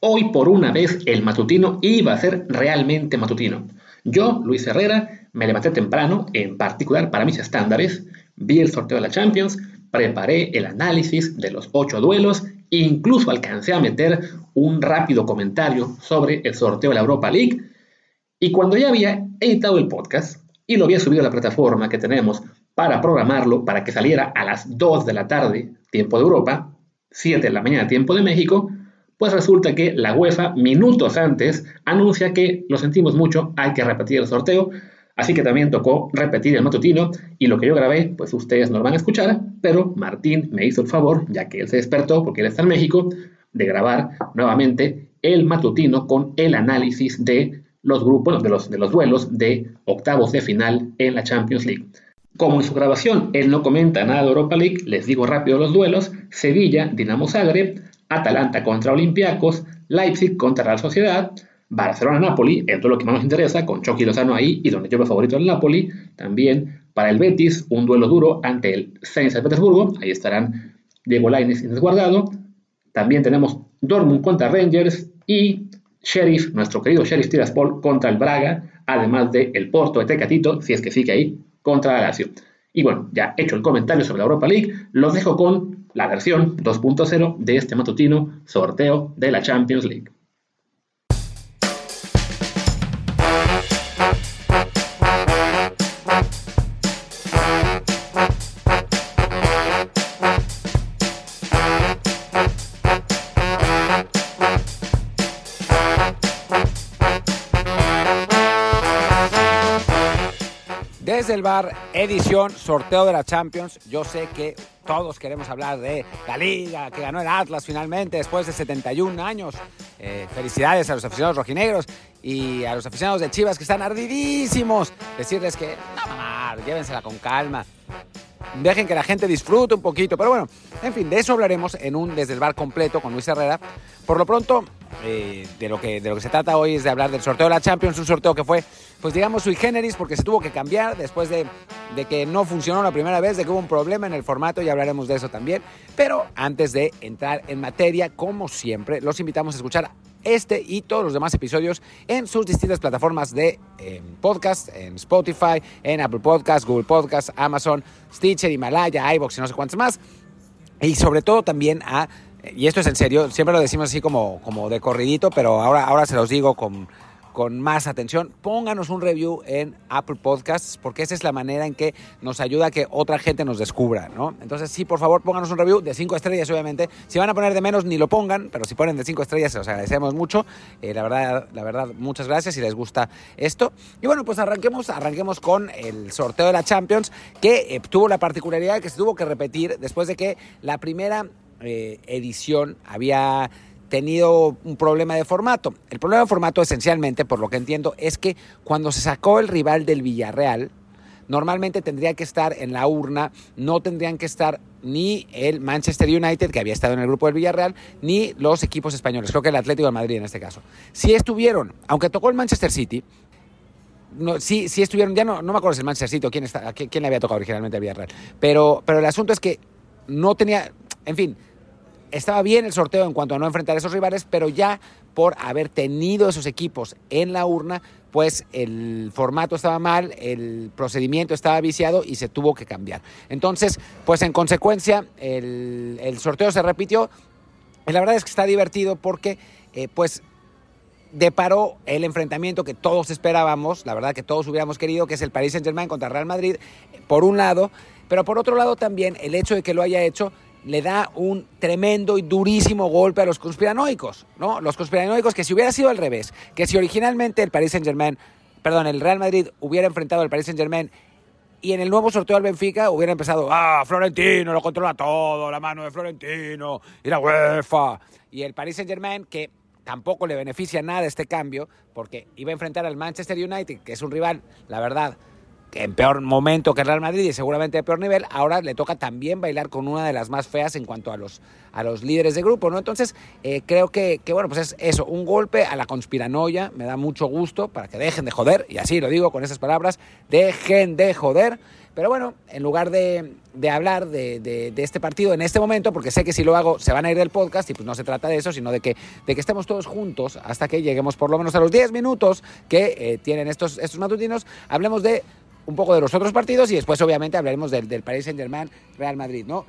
Hoy por una vez el matutino iba a ser realmente matutino. Yo, Luis Herrera, me levanté temprano, en particular para mis estándares, vi el sorteo de la Champions, preparé el análisis de los ocho duelos, incluso alcancé a meter un rápido comentario sobre el sorteo de la Europa League, y cuando ya había editado el podcast y lo había subido a la plataforma que tenemos para programarlo para que saliera a las 2 de la tarde, tiempo de Europa, 7 de la mañana, tiempo de México, pues resulta que la UEFA, minutos antes, anuncia que lo sentimos mucho, hay que repetir el sorteo, así que también tocó repetir el matutino, y lo que yo grabé, pues ustedes no lo van a escuchar, pero Martín me hizo el favor, ya que él se despertó porque él está en México, de grabar nuevamente el matutino con el análisis de los grupos, de los, de los duelos de octavos de final en la Champions League. Como en su grabación él no comenta nada de Europa League, les digo rápido los duelos, Sevilla, Dinamo Zagreb, Atalanta contra Olympiacos, Leipzig contra Real Sociedad, Barcelona-Napoli, esto es lo que más nos interesa, con Chucky Lozano ahí y donde yo me favorito el Napoli, también para el Betis, un duelo duro ante el Zenit de Petersburgo, ahí estarán Diego Lainez y Desguardado, también tenemos Dortmund contra Rangers y Sheriff, nuestro querido Sheriff Tiraspol contra el Braga, además de el Porto de Tecatito, si es que sigue ahí, contra la Lazio. Y bueno, ya hecho el comentario sobre la Europa League, los dejo con la versión 2.0 de este matutino sorteo de la Champions League. Desde el bar, edición, sorteo de la Champions. Yo sé que todos queremos hablar de la liga que ganó el Atlas finalmente después de 71 años. Eh, felicidades a los aficionados rojinegros y a los aficionados de Chivas que están ardidísimos. Decirles que, no, mamá, llévensela con calma. Dejen que la gente disfrute un poquito. Pero bueno, en fin, de eso hablaremos en un Desde el Bar completo con Luis Herrera. Por lo pronto, eh, de, lo que, de lo que se trata hoy es de hablar del sorteo de la Champions, un sorteo que fue, pues digamos, sui generis, porque se tuvo que cambiar después de, de que no funcionó la primera vez, de que hubo un problema en el formato, y hablaremos de eso también. Pero antes de entrar en materia, como siempre, los invitamos a escuchar este y todos los demás episodios en sus distintas plataformas de eh, podcast, en Spotify, en Apple Podcasts, Google Podcasts, Amazon, Stitcher, Himalaya, iBox y no sé cuántos más. Y sobre todo también a y esto es en serio, siempre lo decimos así como, como de corridito, pero ahora, ahora se los digo con, con más atención, pónganos un review en Apple Podcasts, porque esa es la manera en que nos ayuda a que otra gente nos descubra, ¿no? Entonces, sí, por favor, pónganos un review de cinco estrellas, obviamente. Si van a poner de menos, ni lo pongan, pero si ponen de cinco estrellas, se los agradecemos mucho. Eh, la, verdad, la verdad, muchas gracias si les gusta esto. Y bueno, pues arranquemos, arranquemos con el sorteo de la Champions, que eh, tuvo la particularidad de que se tuvo que repetir después de que la primera eh, edición había tenido un problema de formato. El problema de formato esencialmente, por lo que entiendo, es que cuando se sacó el rival del Villarreal, normalmente tendría que estar en la urna, no tendrían que estar ni el Manchester United, que había estado en el grupo del Villarreal, ni los equipos españoles, creo que el Atlético de Madrid en este caso. Si estuvieron, aunque tocó el Manchester City, no, sí, sí estuvieron, ya no, no me acuerdo si el Manchester City o quién, está, quién le había tocado originalmente el Villarreal, pero, pero el asunto es que no tenía, en fin, estaba bien el sorteo en cuanto a no enfrentar a esos rivales, pero ya por haber tenido esos equipos en la urna, pues el formato estaba mal, el procedimiento estaba viciado y se tuvo que cambiar. Entonces, pues en consecuencia, el, sorteo se repitió. Y la verdad es que está divertido porque, eh, pues, deparó el enfrentamiento que todos esperábamos, la verdad que todos hubiéramos querido, que es el Paris Saint-Germain contra Real Madrid, por un lado, pero por otro lado también el hecho de que lo haya hecho le da un tremendo y durísimo golpe a los conspiranoicos, ¿no? Los conspiranoicos que si hubiera sido al revés, que si originalmente el Paris Saint-Germain, perdón, el Real Madrid hubiera enfrentado al Paris Saint-Germain y en el nuevo sorteo al Benfica hubiera empezado, ah, Florentino lo controla todo, la mano de Florentino y la UEFA. Y el Paris Saint-Germain, que tampoco le beneficia nada este cambio, porque iba a enfrentar al Manchester United, que es un rival, la verdad, en peor momento que Real Madrid y seguramente de peor nivel, ahora le toca también bailar con una de las más feas en cuanto a los, a los líderes de grupo, ¿no? Entonces, eh, creo que, que, bueno, pues es eso, un golpe a la conspiranoia, me da mucho gusto para que dejen de joder, y así lo digo con esas palabras, dejen de joder, Pero bueno, en lugar de, hablar de, este partido en este momento, porque sé que si lo hago se van a ir del podcast y pues no se trata de eso, sino de que, de que estemos todos juntos hasta que lleguemos por lo menos a los 10 minutos que eh, tienen estos, estos matutinos, hablemos de un poco de los otros partidos y después obviamente hablaremos del, del Paris Saint Germain Real Madrid, ¿no?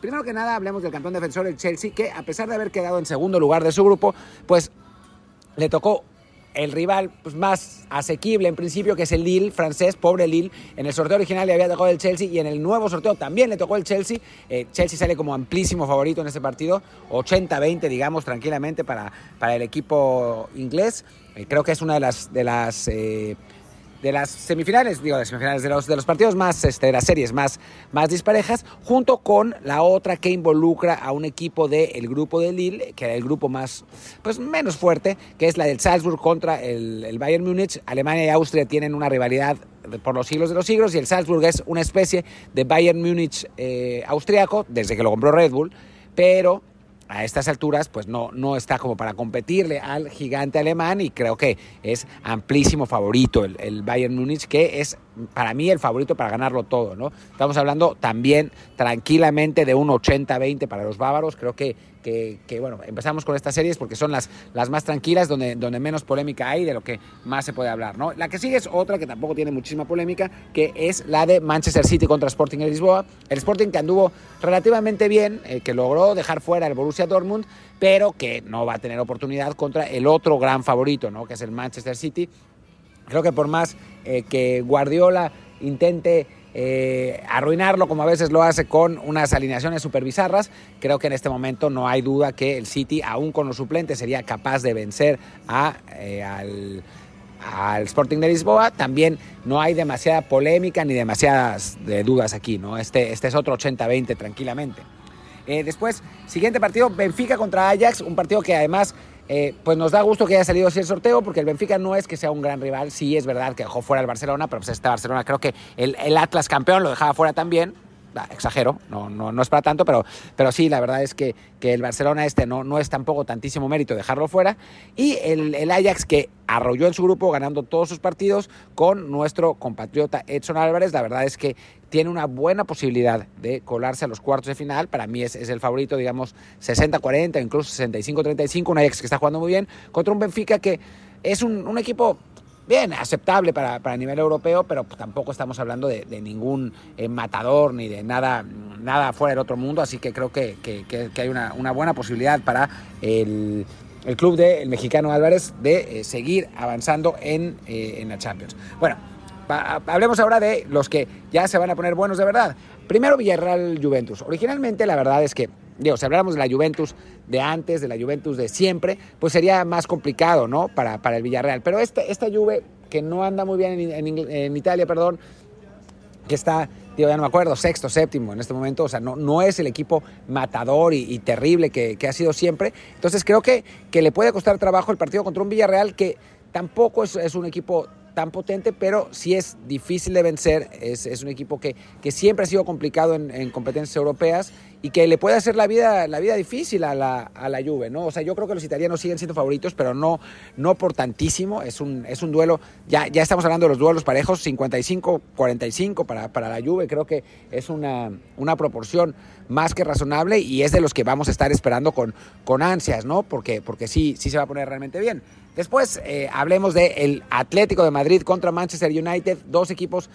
Primero que nada hablemos del campeón defensor, el Chelsea, que a pesar de haber quedado en segundo lugar de su grupo, pues le tocó el rival pues, más asequible en principio, que es el Lille francés, pobre Lille. En el sorteo original le había tocado el Chelsea y en el nuevo sorteo también le tocó el Chelsea. Eh, Chelsea sale como amplísimo favorito en ese partido, 80-20, digamos, tranquilamente para, para el equipo inglés. Eh, creo que es una de las, de las eh, de las semifinales, digo, de semifinales, de los, de los partidos más, este, de las series más, más disparejas, junto con la otra que involucra a un equipo del grupo de Lille, que era el grupo más, pues menos fuerte, que es la del Salzburg contra el, Bayern Múnich. Alemania y Austria tienen una rivalidad por los siglos de los siglos y el Salzburg es una especie de Bayern Múnich eh, austriaco, desde que lo compró Red Bull, pero a estas alturas pues no, no está como para competirle al gigante alemán y creo que es amplísimo favorito el, el Bayern Múnich, que es para mí el favorito para ganarlo todo, ¿no? Estamos hablando también tranquilamente de un 80-20 para los bávaros, creo que, que, bueno, empezamos con estas series porque son las, las más tranquilas, donde, donde menos polémica hay, de lo que más se puede hablar, ¿no? La que sigue es otra que tampoco tiene muchísima polémica, que es la de Manchester City contra Sporting de Lisboa, el Sporting que anduvo relativamente bien, eh, que logró dejar fuera el Borussia Dortmund, pero que no va a tener oportunidad contra el otro gran favorito, ¿no? Que es el Manchester City, Creo que por más eh, que Guardiola intente eh, arruinarlo como a veces lo hace con unas alineaciones super bizarras, creo que en este momento no hay duda que el City, aún con los suplentes, sería capaz de vencer a, eh, al, Sporting de Lisboa. También no hay demasiada polémica ni demasiadas dudas aquí, ¿no? Este, este es otro 80-20 tranquilamente. después, siguiente partido, Benfica contra Ajax, un partido que además eh, pues nos da gusto que haya salido así el sorteo, porque el Benfica no es que sea un gran rival, sí es verdad que dejó fuera el Barcelona, pero pues este Barcelona creo que el, el Atlas campeón lo dejaba fuera también, exagero, no, no, no es para tanto, pero, pero sí, la verdad es que, que el Barcelona este no, no es tampoco tantísimo mérito dejarlo fuera. Y el, el, Ajax que arrolló en su grupo ganando todos sus partidos con nuestro compatriota Edson Álvarez, la verdad es que tiene una buena posibilidad de colarse a los cuartos de final. Para mí es, es el favorito, digamos, 60-40, incluso 65-35, un Ajax que está jugando muy bien, contra un Benfica que es un, un equipo bien, aceptable para, para nivel europeo, pero tampoco estamos hablando de, ningún eh, matador ni de nada, nada fuera del otro mundo, así que creo que, hay una, buena posibilidad para el, club del mexicano Álvarez de eh, seguir avanzando en, eh, en la Champions. Bueno, hablemos ahora de los que ya se van a poner buenos de verdad. Primero Villarreal Juventus. Originalmente la verdad es que digo, si habláramos de la Juventus de antes, de la Juventus de siempre, pues sería más complicado, ¿no? Para, para el Villarreal. Pero esta, esta Juve, que no anda muy bien en, Italia, perdón, que está, digo, ya no me acuerdo, sexto, séptimo en este momento, o sea, no, no es el equipo matador y, terrible que, ha sido siempre. Entonces creo que, que le puede costar trabajo el partido contra un Villarreal que tampoco es, es un equipo tan potente, pero sí es difícil de vencer. Es, es un equipo que, que, siempre ha sido complicado en, en, competencias europeas y que le puede hacer la vida, la vida difícil a la, a la Juve, ¿no? O sea, yo creo que los italianos siguen siendo favoritos, pero no, no por tantísimo. Es un, es un duelo, ya, ya estamos hablando de los duelos parejos, 55-45 para, para la Juve. Creo que es una, una proporción más que razonable y es de los que vamos a estar esperando con, con ansias, ¿no? Porque, porque sí, sí se va a poner realmente bien. Después eh, hablemos del Atlético de Madrid contra Manchester United, dos equipos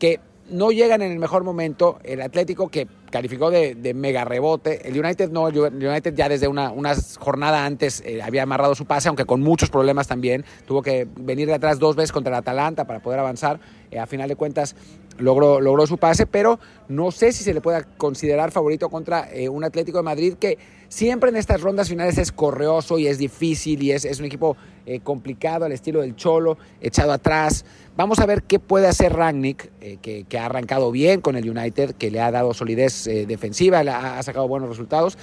que no llegan en el mejor momento. El Atlético que calificó de, mega rebote. El United no, el United ya desde una, jornada antes eh, había amarrado su pase, aunque con muchos problemas también. Tuvo que venir de atrás dos veces contra el Atalanta para poder avanzar. Eh, a final de cuentas logró, su pase, pero no sé si se le pueda considerar favorito contra un Atlético de Madrid que Siempre en estas rondas finales es correoso y es difícil y es, un equipo eh, complicado al estilo del Cholo, echado atrás. Vamos a ver qué puede hacer Rangnick, eh, que, ha arrancado bien con el United, que le ha dado solidez eh, defensiva, ha, sacado buenos resultados.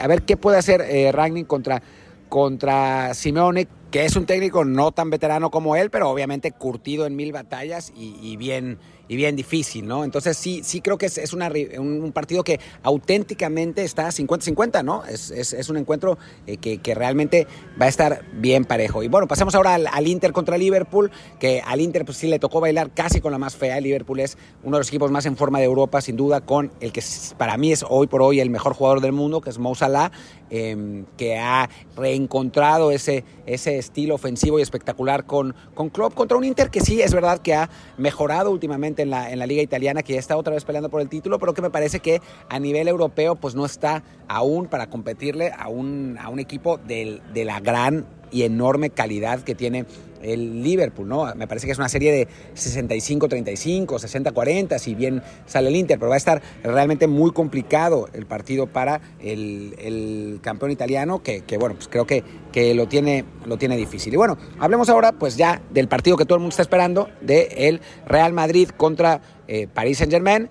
a ver qué puede hacer Rangnick contra, contra Simeone, que es un técnico no tan veterano como él, pero obviamente curtido en mil batallas y bien y bien difícil, ¿no? Entonces sí, sí creo que es, una, un, partido que auténticamente está 50-50, ¿no? Es, es, un encuentro eh, que, que, realmente va a estar bien parejo. Y bueno, pasemos ahora al, Inter contra Liverpool, que al Inter pues sí le tocó bailar casi con la más fea. Liverpool es uno de los equipos más en forma de Europa, sin duda, con el que para mí es hoy por hoy el mejor jugador del mundo, que es Mo Salah, em, que ha reencontrado ese, ese estilo ofensivo y espectacular con, con Klopp contra un Inter que sí es verdad que ha mejorado últimamente en la, en la liga italiana, que ya está otra vez peleando por el título, pero que me parece que a nivel europeo pues no está aún para competirle a un, a un equipo de la gran y enorme calidad que tiene el Liverpool, ¿no? Me parece que es una serie de 65-35, 60-40, si bien sale el Inter, pero va a estar realmente muy complicado el partido para el, campeón italiano, que, bueno, pues creo que, que lo, tiene, lo tiene difícil. Y bueno, hablemos ahora pues ya del partido que todo el mundo está esperando, del el Real Madrid contra eh, Paris Saint-Germain,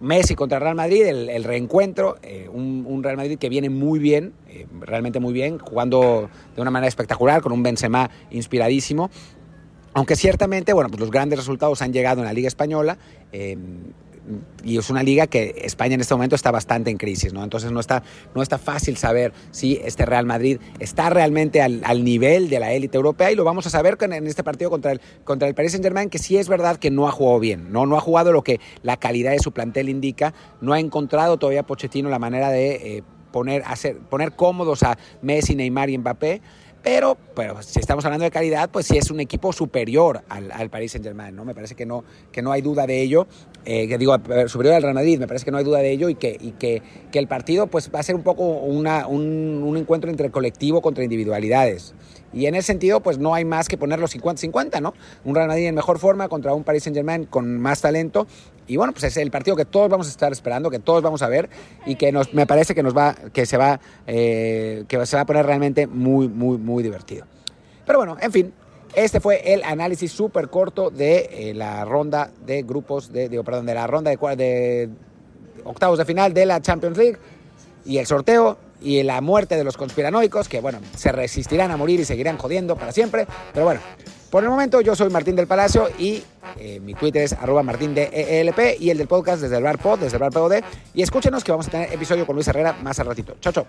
Messi contra Real Madrid, el, reencuentro, eh, un, Real Madrid que viene muy bien, eh, realmente muy bien, jugando de una manera espectacular, con un Benzema inspiradísimo. Aunque ciertamente, bueno, pues los grandes resultados han llegado en la Liga Española. Eh, y es una liga que España en este momento está bastante en crisis, ¿no? Entonces no está, no está fácil saber si este Real Madrid está realmente al, nivel de la élite europea y lo vamos a saber en este partido contra el, contra el Paris Saint-Germain, que sí es verdad que no ha jugado bien, ¿no? No ha jugado lo que la calidad de su plantel indica, no ha encontrado todavía Pochettino la manera de eh, poner, hacer, poner cómodos a Messi, Neymar y Mbappé. Pero, pero si estamos hablando de calidad, pues sí es un equipo superior al, al Paris Saint Germain, ¿no? Me parece que no, que no hay duda de ello. Eh, que digo, superior al Real Madrid, me parece que no hay duda de ello y que, y que, que el partido pues, va a ser un poco una, un, un encuentro entre colectivo contra individualidades. Y en ese sentido, pues no hay más que ponerlo 50-50, ¿no? Un Real Madrid en mejor forma contra un Paris Saint Germain con más talento. Y bueno, pues es el partido que todos vamos a estar esperando, que todos vamos a ver y que nos, me parece que nos va, que se va, eh, que se va a poner realmente muy, muy, muy divertido. Pero bueno, en fin, este fue el análisis súper corto de eh, la ronda de grupos, de, perdón, de la ronda de, de octavos de final de la Champions League y el sorteo y la muerte de los conspiranoicos, que bueno, se resistirán a morir y seguirán jodiendo para siempre. Pero bueno, por el momento yo soy Martín del Palacio y eh, mi Twitter es arroba martín de ELP y el del podcast desde el bar pod, desde el bar POD. Y escúchenos que vamos a tener episodio con Luis Herrera más al ratito. Chao, chao.